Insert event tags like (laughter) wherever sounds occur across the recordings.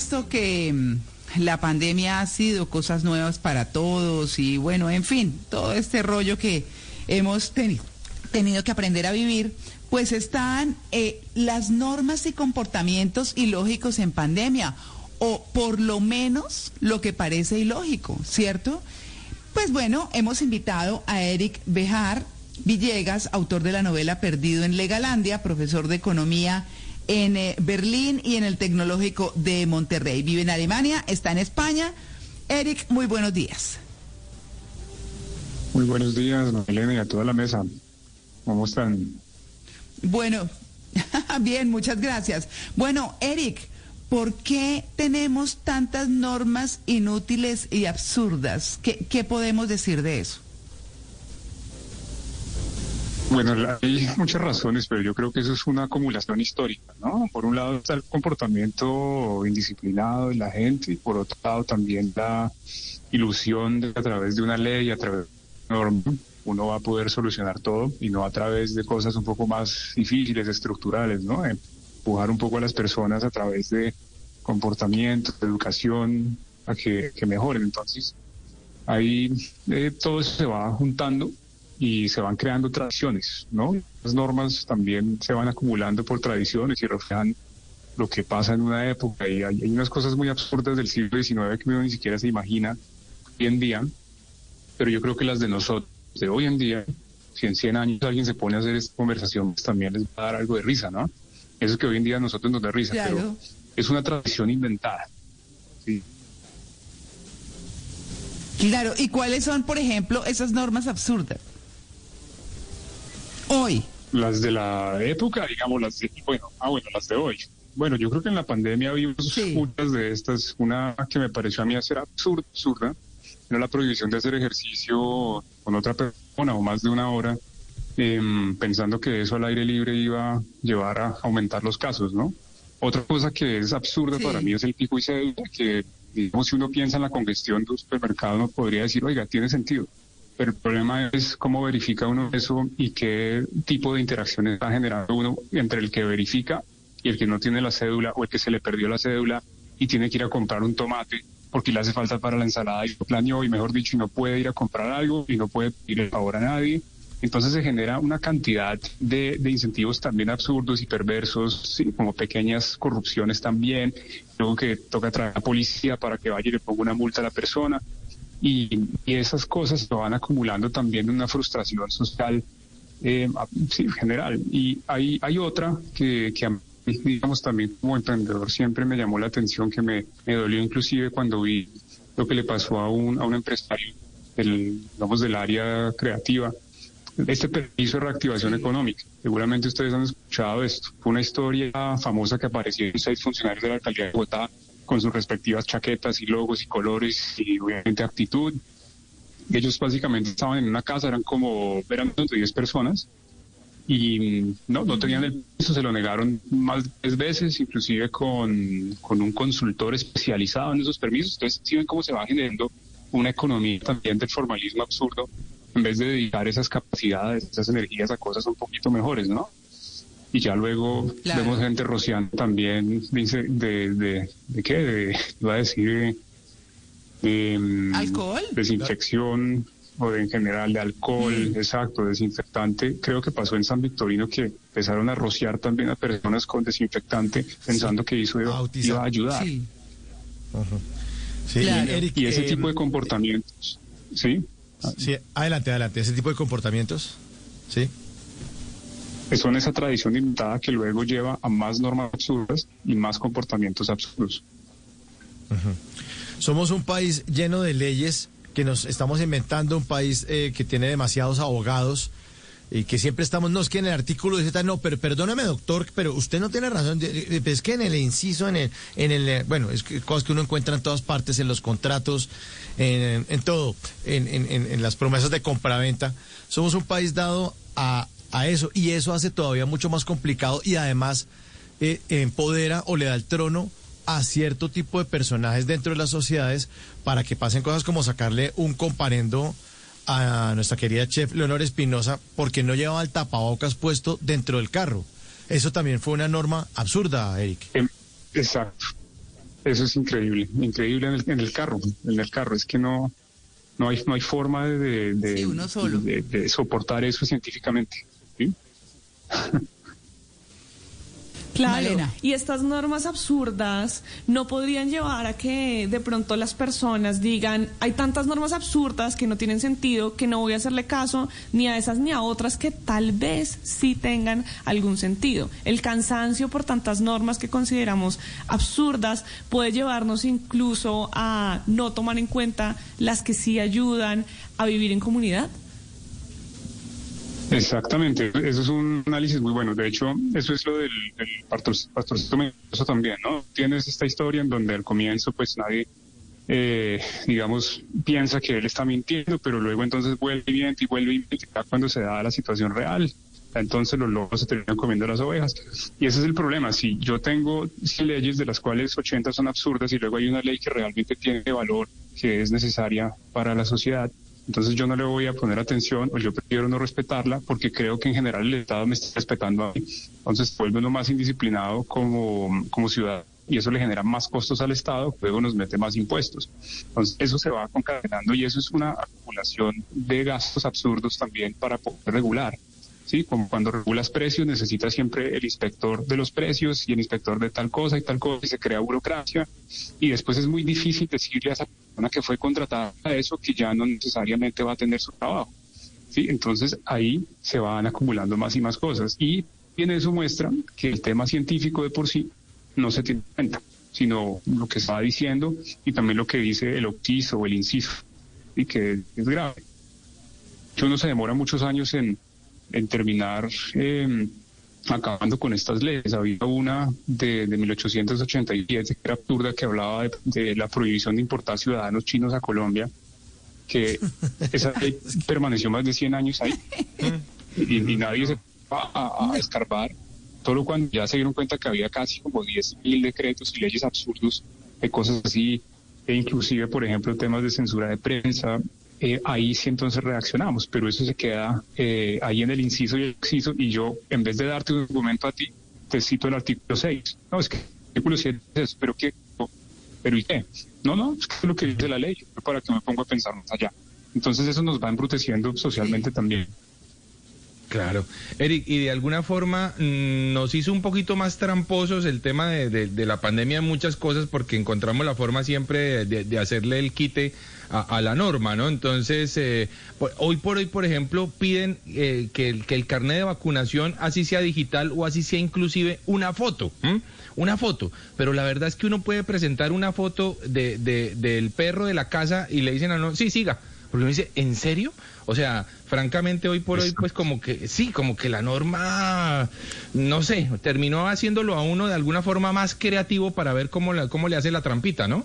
supuesto que mm, la pandemia ha sido cosas nuevas para todos y bueno, en fin, todo este rollo que hemos tenido, tenido que aprender a vivir, pues están eh, las normas y comportamientos ilógicos en pandemia, o por lo menos lo que parece ilógico, ¿cierto? Pues bueno, hemos invitado a Eric Bejar Villegas, autor de la novela Perdido en Legalandia, profesor de economía en eh, Berlín y en el Tecnológico de Monterrey. Vive en Alemania, está en España. Eric, muy buenos días. Muy buenos días, Elena, y a toda la mesa. ¿Cómo están? Bueno, (laughs) bien, muchas gracias. Bueno, Eric, ¿por qué tenemos tantas normas inútiles y absurdas? ¿Qué, qué podemos decir de eso? Bueno, hay muchas razones, pero yo creo que eso es una acumulación histórica, ¿no? Por un lado está el comportamiento indisciplinado de la gente y por otro lado también la ilusión de a través de una ley, a través de una norma, uno va a poder solucionar todo y no a través de cosas un poco más difíciles, estructurales, ¿no? Empujar un poco a las personas a través de comportamiento, de educación, a que, mejoren. Entonces, ahí eh, todo se va juntando y se van creando tradiciones, ¿no? Las normas también se van acumulando por tradiciones y reflejan lo que pasa en una época y hay, unas cosas muy absurdas del siglo XIX que uno ni siquiera se imagina hoy en día, pero yo creo que las de nosotros, de hoy en día, si en 100 años alguien se pone a hacer esta conversación, pues también les va a dar algo de risa, ¿no? Eso es que hoy en día a nosotros nos da risa, pero es una tradición inventada. Sí. Claro, ¿y cuáles son, por ejemplo, esas normas absurdas? Hoy. Las de la época, digamos, las de, bueno, ah, bueno, las de hoy. Bueno, yo creo que en la pandemia vimos muchas de estas. Una que me pareció a mí hacer absurda, absurda era la prohibición de hacer ejercicio con otra persona o más de una hora, em, pensando que eso al aire libre iba a llevar a aumentar los casos, ¿no? Otra cosa que es absurda para mí es el pico y cédula, que digamos si uno piensa en la congestión de un supermercado, uno podría decir, oiga, tiene sentido pero el problema es cómo verifica uno eso y qué tipo de interacciones está generando uno entre el que verifica y el que no tiene la cédula o el que se le perdió la cédula y tiene que ir a comprar un tomate porque le hace falta para la ensalada y lo planeó y mejor dicho y no puede ir a comprar algo y no puede pedir el favor a nadie. Entonces se genera una cantidad de, incentivos también absurdos y perversos, como pequeñas corrupciones también, luego que toca traer a la policía para que vaya y le ponga una multa a la persona. Y, esas cosas se van acumulando también una frustración social eh, en general. Y hay, hay otra que, que a mí, digamos, también como emprendedor siempre me llamó la atención, que me, me dolió inclusive cuando vi lo que le pasó a un, a un empresario del, digamos, del área creativa. Este permiso de reactivación económica. Seguramente ustedes han escuchado esto. Fue una historia famosa que apareció en seis funcionarios de la alcaldía de Bogotá con sus respectivas chaquetas y logos y colores y obviamente actitud. Ellos básicamente estaban en una casa, eran como, eran 10 personas y no, no tenían el piso, se lo negaron más de 10 veces, inclusive con, con un consultor especializado en esos permisos. Entonces, si ven cómo se va generando una economía también del formalismo absurdo, en vez de dedicar esas capacidades, esas energías a cosas un poquito mejores, ¿no? Y ya luego vemos gente rociando también dice de, de, de qué de, iba a decir de, mm, alcohol desinfección o de, en general de alcohol mm. exacto desinfectante. Creo que pasó en San Victorino que empezaron a rociar también a personas con desinfectante pensando que eso iba, a ayudar. Sí. y, ese tipo de em, comportamientos sí sí adelante adelante. Ese tipo de comportamientos sí son esa tradición inventada que luego lleva a más normas absurdas y más comportamientos absurdos. Somos un país lleno de leyes que nos estamos inventando, un país eh, que tiene demasiados abogados y que siempre estamos, no es que en el artículo dice no, pero perdóname doctor, pero usted no tiene razón, es que en el inciso, en el, en el bueno, es que cosas que uno encuentra en todas partes, en los contratos, en, en todo, en, en, en las promesas de compraventa, somos un país dado a a eso y eso hace todavía mucho más complicado y además eh, empodera o le da el trono a cierto tipo de personajes dentro de las sociedades para que pasen cosas como sacarle un comparendo a nuestra querida chef Leonor Espinosa porque no llevaba el tapabocas puesto dentro del carro. Eso también fue una norma absurda, Eric. Em, exacto. Eso es increíble, increíble en el, en el carro, en el carro. Es que no, no hay, no hay forma de, de, de soportar eso científicamente. Claro, y estas normas absurdas no podrían llevar a que de pronto las personas digan, hay tantas normas absurdas que no tienen sentido, que no voy a hacerle caso ni a esas ni a otras que tal vez sí tengan algún sentido. El cansancio por tantas normas que consideramos absurdas puede llevarnos incluso a no tomar en cuenta las que sí ayudan a vivir en comunidad. Exactamente, eso es un análisis muy bueno. De hecho, eso es lo del, pastor, pastorcito eso también, ¿no? Tienes esta historia en donde al comienzo, pues nadie, eh, digamos, piensa que él está mintiendo, pero luego entonces vuelve y miente y vuelve y miente cuando se da la situación real. Entonces los lobos se terminan comiendo las ovejas. Y ese es el problema. Si yo tengo 100 leyes de las cuales 80 son absurdas y luego hay una ley que realmente tiene valor, que es necesaria para la sociedad, entonces yo no le voy a poner atención o yo prefiero no respetarla porque creo que en general el Estado me está respetando a mí. Entonces vuelve uno más indisciplinado como, como ciudadano y eso le genera más costos al Estado, luego nos mete más impuestos. Entonces eso se va concadenando y eso es una acumulación de gastos absurdos también para poder regular. ¿Sí? Como cuando regulas precios, necesitas siempre el inspector de los precios y el inspector de tal cosa y tal cosa y se crea burocracia y después es muy difícil decirle a esa persona que fue contratada a eso que ya no necesariamente va a tener su trabajo. ¿sí? Entonces ahí se van acumulando más y más cosas y en eso muestra que el tema científico de por sí no se tiene en cuenta, sino lo que está diciendo y también lo que dice el octizo o el inciso y que es grave. Uno se demora muchos años en, en terminar em, acabando con estas leyes. Había una de, de 1887 que era absurda que hablaba de, la prohibición de importar ciudadanos chinos a Colombia, que (laughs) esa ley permaneció más de 100 años ahí (laughs) y, nadie se va a, a, escarbar. Solo cuando ya se dieron cuenta que había casi como 10.000 decretos y leyes absurdos de cosas así, e inclusive, por ejemplo, temas de censura de prensa, eh, ahí sí entonces reaccionamos, pero eso se queda eh, ahí en el inciso y el inciso y yo, en vez de darte un argumento a ti, te cito el artículo 6. No, es que el artículo 7 es pero ¿qué? ¿Pero y qué? No, no, es que es lo que dice la ley, para que me ponga a pensar más allá. Entonces eso nos va embruteciendo socialmente también. Claro. Eric, y de alguna forma mm, nos hizo un poquito más tramposos el tema de, la pandemia en muchas cosas porque encontramos la forma siempre de, hacerle el quite a, la norma, ¿no? Entonces, eh, hoy por hoy, por ejemplo, piden eh, que, el, que el carnet de vacunación, así sea digital o así sea inclusive una foto, una foto. Pero la verdad es que uno puede presentar una foto de, del perro de la casa y le dicen a no, sí, siga. Porque uno dice, ¿en serio? O sea, francamente hoy por hoy, pues como que sí, como que la norma, no sé, terminó haciéndolo a uno de alguna forma más creativo para ver cómo, la, cómo le hace la trampita, ¿no?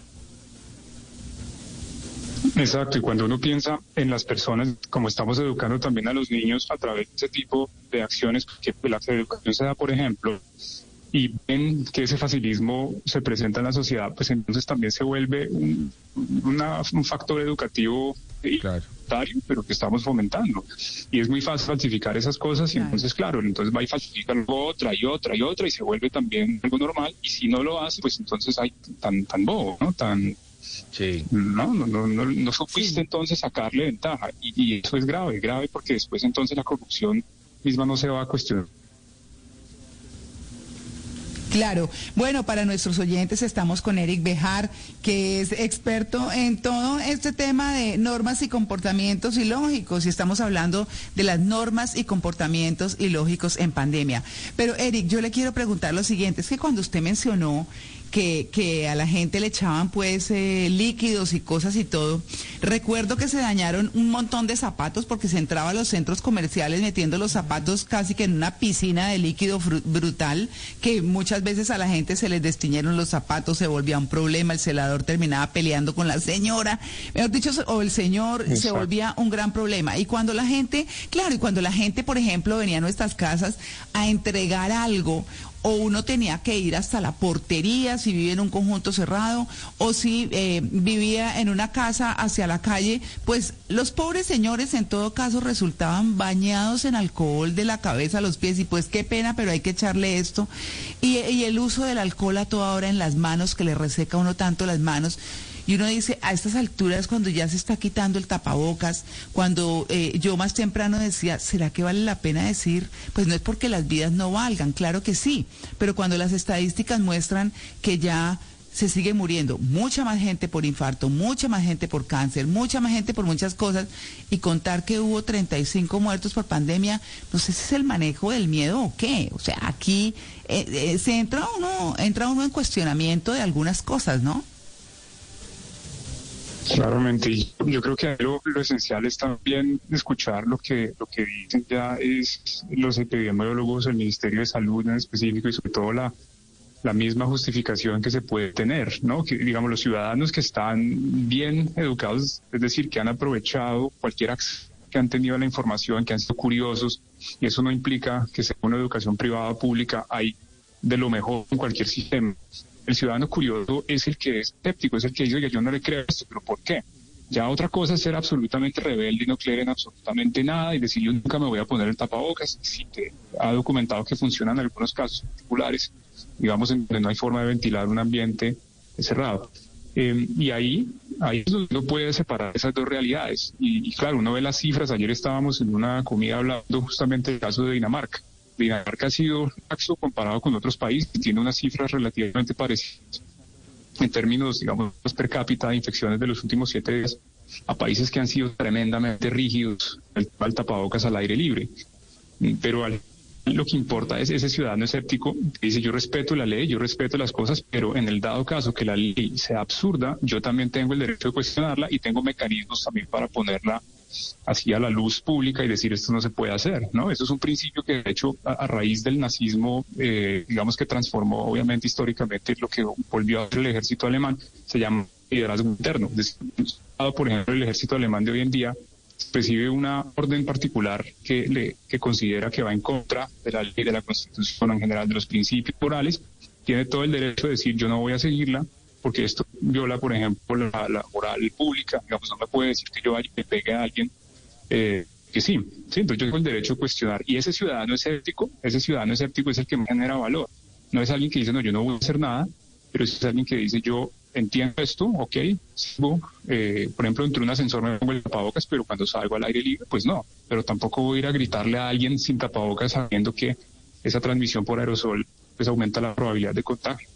Exacto, y cuando uno piensa en las personas, como estamos educando también a los niños a través de ese tipo de acciones, que la educación se da, por ejemplo, y ven que ese facilismo se presenta en la sociedad, pues entonces también se vuelve un, un factor educativo claro. pero que estamos fomentando. Y es muy fácil falsificar esas cosas y entonces, claro, entonces va y falsifica otra y otra y otra y se vuelve también algo normal y si no lo hace, pues entonces hay tan, tan bobo, ¿no? Tan... Sí. No, no, no, no, no supiste entonces sacarle ventaja y, y eso es grave, grave porque después entonces la corrupción misma no se va a cuestionar Claro. Bueno, para nuestros oyentes estamos con Eric Bejar, que es experto en todo este tema de normas y comportamientos ilógicos. Y estamos hablando de las normas y comportamientos ilógicos en pandemia. Pero Eric, yo le quiero preguntar lo siguiente. Es que cuando usted mencionó que, que a la gente le echaban pues eh, líquidos y cosas y todo. Recuerdo que se dañaron un montón de zapatos porque se entraba a los centros comerciales metiendo los zapatos casi que en una piscina de líquido brutal, que muchas veces a la gente se les destiñeron los zapatos, se volvía un problema, el celador terminaba peleando con la señora, mejor dicho, o el señor se volvía un gran problema. Y cuando la gente, claro, y cuando la gente, por ejemplo, venía a nuestras casas a entregar algo, o uno tenía que ir hasta la portería si vivía en un conjunto cerrado, o si eh, vivía en una casa hacia la calle, pues los pobres señores en todo caso resultaban bañados en alcohol de la cabeza a los pies y pues qué pena, pero hay que echarle esto. Y, y el uso del alcohol a toda hora en las manos, que le reseca uno tanto las manos. Y uno dice, a estas alturas, cuando ya se está quitando el tapabocas, cuando eh, yo más temprano decía, ¿será que vale la pena decir? Pues no es porque las vidas no valgan, claro que sí, pero cuando las estadísticas muestran que ya se sigue muriendo mucha más gente por infarto, mucha más gente por cáncer, mucha más gente por muchas cosas, y contar que hubo 35 muertos por pandemia, no sé si es el manejo del miedo o qué. O sea, aquí eh, eh, se entra uno, entra uno en cuestionamiento de algunas cosas, ¿no? Claramente, yo creo que lo, esencial es también escuchar lo que lo que dicen ya es los epidemiólogos, el Ministerio de Salud en específico y sobre todo la, la misma justificación que se puede tener, ¿no? Que digamos los ciudadanos que están bien educados, es decir, que han aprovechado cualquier acceso que han tenido la información, que han sido curiosos, y eso no implica que sea una educación privada o pública, hay de lo mejor en cualquier sistema. El ciudadano curioso es el que es escéptico, es el que dice, oye, yo no le creo esto, pero ¿por qué? Ya otra cosa es ser absolutamente rebelde y no creer en absolutamente nada y decir yo nunca me voy a poner el tapabocas. Si te ha documentado que funciona en algunos casos particulares, digamos, en donde no hay forma de ventilar un ambiente cerrado. Eh, y ahí, ahí uno puede separar esas dos realidades. Y, claro, uno ve las cifras. Ayer estábamos en una comida hablando justamente del caso de Dinamarca. Dinamarca ha sido laxo comparado con otros países, tiene unas cifras relativamente parecidas en términos, digamos, per cápita de infecciones de los últimos siete días a países que han sido tremendamente rígidos al, tapabocas al aire libre. Pero lo que importa es ese ciudadano escéptico que dice yo respeto la ley, yo respeto las cosas, pero en el dado caso que la ley sea absurda, yo también tengo el derecho de cuestionarla y tengo mecanismos también para ponerla así a la luz pública y decir esto no se puede hacer, ¿no? Eso es un principio que de hecho a, raíz del nazismo, eh, digamos que transformó obviamente históricamente lo que volvió a ser el ejército alemán, se llama liderazgo interno. Por ejemplo, el ejército alemán de hoy en día recibe una orden particular que le que considera que va en contra de la ley de la constitución en general de los principios morales tiene todo el derecho de decir yo no voy a seguirla porque esto viola, por ejemplo, la, moral pública. Digamos, no me puede decir que yo vaya me pegue a alguien eh, que sí, sí, entonces yo tengo el derecho a cuestionar. Y ese ciudadano escéptico, ese ciudadano escéptico es el que me genera valor. No es alguien que dice, no, yo no voy a hacer nada, pero es alguien que dice, yo entiendo esto, ok, eh, por ejemplo, entre un ascensor me pongo el tapabocas, pero cuando salgo al aire libre, pues no, pero tampoco voy a ir a gritarle a alguien sin tapabocas sabiendo que esa transmisión por aerosol pues aumenta la probabilidad de contagio.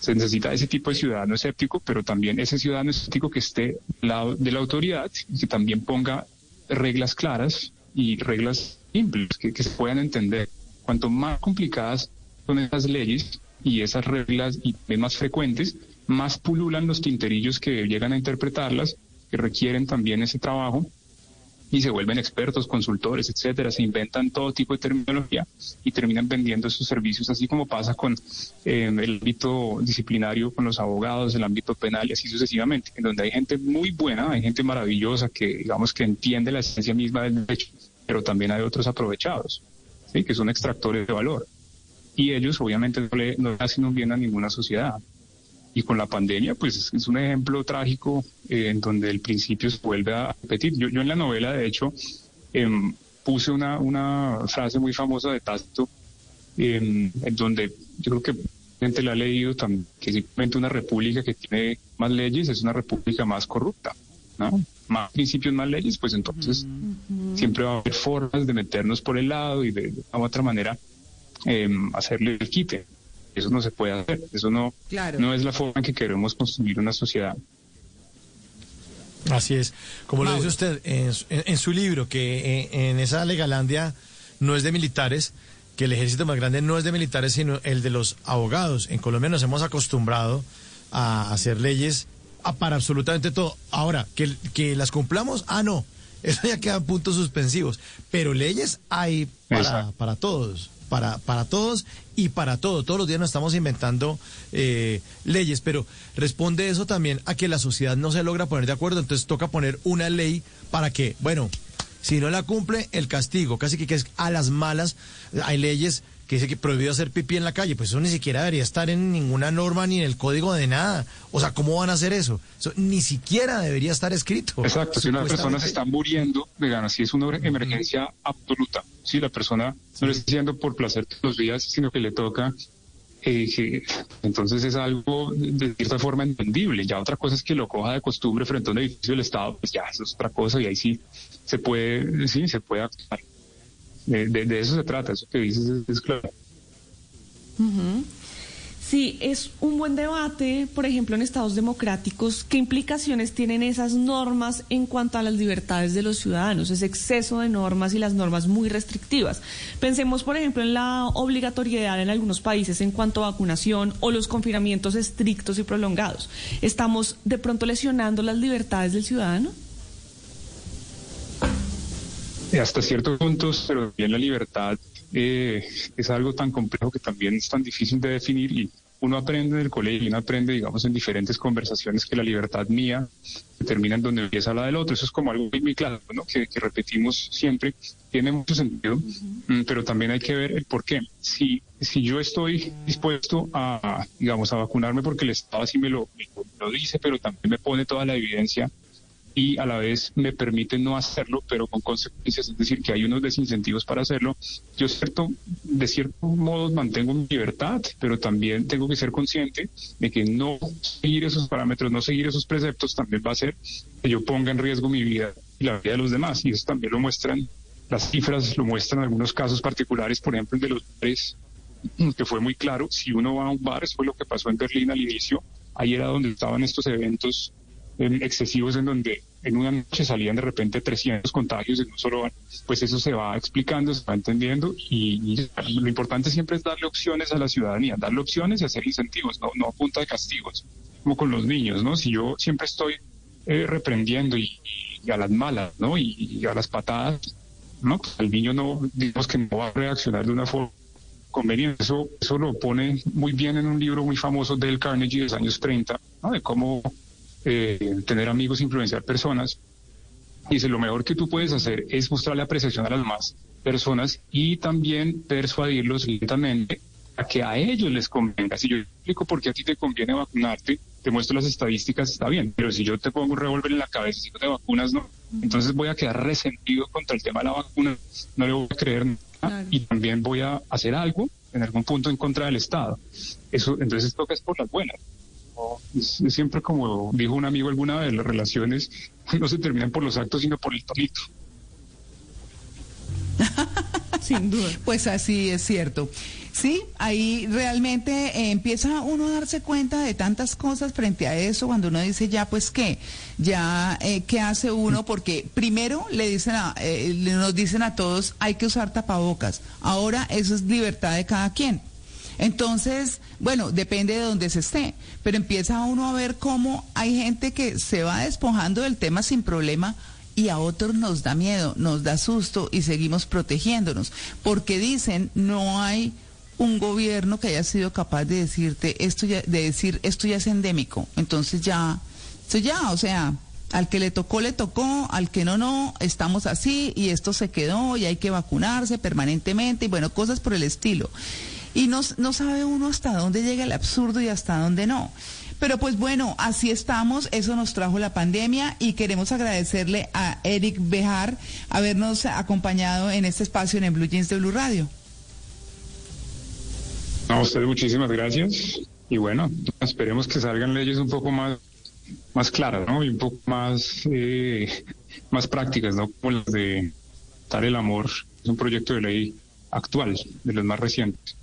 Se necesita ese tipo de ciudadano escéptico, pero también ese ciudadano escéptico que esté lado de la autoridad y que también ponga reglas claras y reglas simples que, se puedan entender. Cuanto más complicadas son esas leyes y esas reglas y más frecuentes, más pululan los tinterillos que llegan a interpretarlas, que requieren también ese trabajo y se vuelven expertos, consultores, etcétera, se inventan todo tipo de terminología y terminan vendiendo sus servicios, así como pasa con eh, el ámbito disciplinario, con los abogados, el ámbito penal y así sucesivamente, en donde hay gente muy buena, hay gente maravillosa que digamos que entiende la esencia misma del derecho, pero también hay otros aprovechados, que son extractores de valor. Y ellos obviamente no le, no le hacen un bien a ninguna sociedad y con la pandemia, pues es un ejemplo trágico eh, en donde el principio se vuelve a repetir. Yo, yo en la novela, de hecho, em, puse una, una frase muy famosa de Tácito, em, en donde yo creo que gente la ha leído también, que simplemente una república que tiene más leyes es una república más corrupta, ¿no? Más principios, más leyes, pues entonces siempre va a haber formas de meternos por el lado y de, de otra manera em, hacerle el quite. Eso no se puede hacer. Eso no, no es la forma en que queremos construir una sociedad. Así es. Como lo dice usted en, su libro, que en, en, esa Legalandia no es de militares, que el ejército más grande no es de militares, sino el de los abogados. En Colombia nos hemos acostumbrado a hacer leyes para absolutamente todo. Ahora, que, que las cumplamos, ah, no. (laughs) Eso ya quedan puntos suspensivos. Pero leyes hay para, para todos para, para todos y para todo. Todos los días nos estamos inventando eh, leyes, pero responde eso también a que la sociedad no se logra poner de acuerdo, entonces toca poner una ley para que, bueno, si no la cumple, el castigo, casi que, que es a las malas, hay leyes que dice que prohibido hacer pipí en la calle. Pues eso ni siquiera debería estar en ninguna norma ni en el código de nada. O sea, ¿cómo van a hacer eso? Eso ni siquiera debería estar escrito. Exacto, si una persona se está muriendo, vean, si es una emergencia absoluta. Si la persona no lo está haciendo por placer todos los días, sino que le toca eh, entonces es algo de cierta forma entendible. Ya otra cosa es que lo coja de costumbre frente a un edificio del Estado, pues ya eso es otra cosa y ahí sí se puede, sí, se puede actuar. De, eso se trata, eso que dices es, claro. Sí, es un buen debate, por ejemplo, en estados democráticos, ¿qué implicaciones tienen esas normas en cuanto a las libertades de los ciudadanos? Ese exceso de normas y las normas muy restrictivas. Pensemos, por ejemplo, en la obligatoriedad en algunos países en cuanto a vacunación o los confinamientos estrictos y prolongados. ¿Estamos de pronto lesionando las libertades del ciudadano? Hasta ciertos puntos, pero bien la libertad eh, es algo tan complejo que también es tan difícil de definir y uno aprende en el colegio, uno aprende, digamos, en diferentes conversaciones que la libertad mía termina en donde empieza la del otro. Eso es como algo muy, claro, ¿no? Que, repetimos siempre. Tiene mucho sentido, mm, pero también hay que ver el por qué. Si, si yo estoy dispuesto a, digamos, a vacunarme porque el Estado así me lo, me lo dice, pero también me pone toda la evidencia y a la vez me permite no hacerlo, pero con consecuencias, es decir, que hay unos desincentivos para hacerlo. Yo cierto, de cierto modo mantengo mi libertad, pero también tengo que ser consciente de que no seguir esos parámetros, no seguir esos preceptos también va a hacer que yo ponga en riesgo mi vida y la vida de los demás. Y eso también lo muestran, las cifras lo muestran algunos casos particulares, por ejemplo, el de los bares, que fue muy claro. Si uno va a un bar, eso fue lo que pasó en Berlín al inicio, ahí era donde estaban estos eventos excesivos en donde en una noche salían de repente 300 contagios en un solo pues eso se va explicando, se va entendiendo y, lo importante siempre es darle opciones a la ciudadanía, darle opciones y hacer incentivos, no, no a punta de castigos, como con los niños, ¿no? Si yo siempre estoy eh, reprendiendo y, a las malas, ¿no? Y, a las patadas, ¿no? Pues el niño no, digamos que no va a reaccionar de una forma conveniente. Eso, eso lo pone muy bien en un libro muy famoso del Carnegie de los años 30, ¿no? De cómo eh, tener amigos, influenciar personas. Dice, lo mejor que tú puedes hacer es mostrarle apreciación a las demás personas y también persuadirlos lentamente a que a ellos les convenga. Si yo explico por qué a ti te conviene vacunarte, te muestro las estadísticas, está bien, pero si yo te pongo un revólver en la cabeza y no te vacunas, no. Entonces voy a quedar resentido contra el tema de la vacuna, no le voy a creer nada y también voy a hacer algo en algún punto en contra del Estado. Eso, entonces toca es por las buenas es, siempre como dijo un amigo alguna vez, las relaciones (laughs) no se terminan por los actos, sino por el tonito. (laughs) Sin duda. Pues así es cierto. Sí, ahí realmente eh, empieza uno a darse cuenta de tantas cosas frente a eso cuando uno dice ya pues qué, ya eh, qué hace uno porque primero le dicen a, eh, nos dicen a todos hay que usar tapabocas. Ahora eso es libertad de cada quien. Entonces, bueno, depende de dónde se esté, pero empieza uno a ver cómo hay gente que se va despojando del tema sin problema y a otros nos da miedo, nos da susto y seguimos protegiéndonos, porque dicen no hay un gobierno que haya sido capaz de decirte esto ya, de decir esto ya es endémico, entonces ya, esto ya, o sea, al que le tocó, le tocó, al que no, no, estamos así y esto se quedó y hay que vacunarse permanentemente y bueno, cosas por el estilo y no, no sabe uno hasta dónde llega el absurdo y hasta dónde no. Pero pues bueno, así estamos, eso nos trajo la pandemia y queremos agradecerle a Eric Bejar habernos acompañado en este espacio en el Blue Jeans de Blue Radio. A usted muchísimas gracias y bueno, esperemos que salgan leyes un poco más, más claras, ¿no? Y un poco más, eh, más prácticas, ¿no? Como las de Dar el Amor, es un proyecto de ley actual, de los más recientes.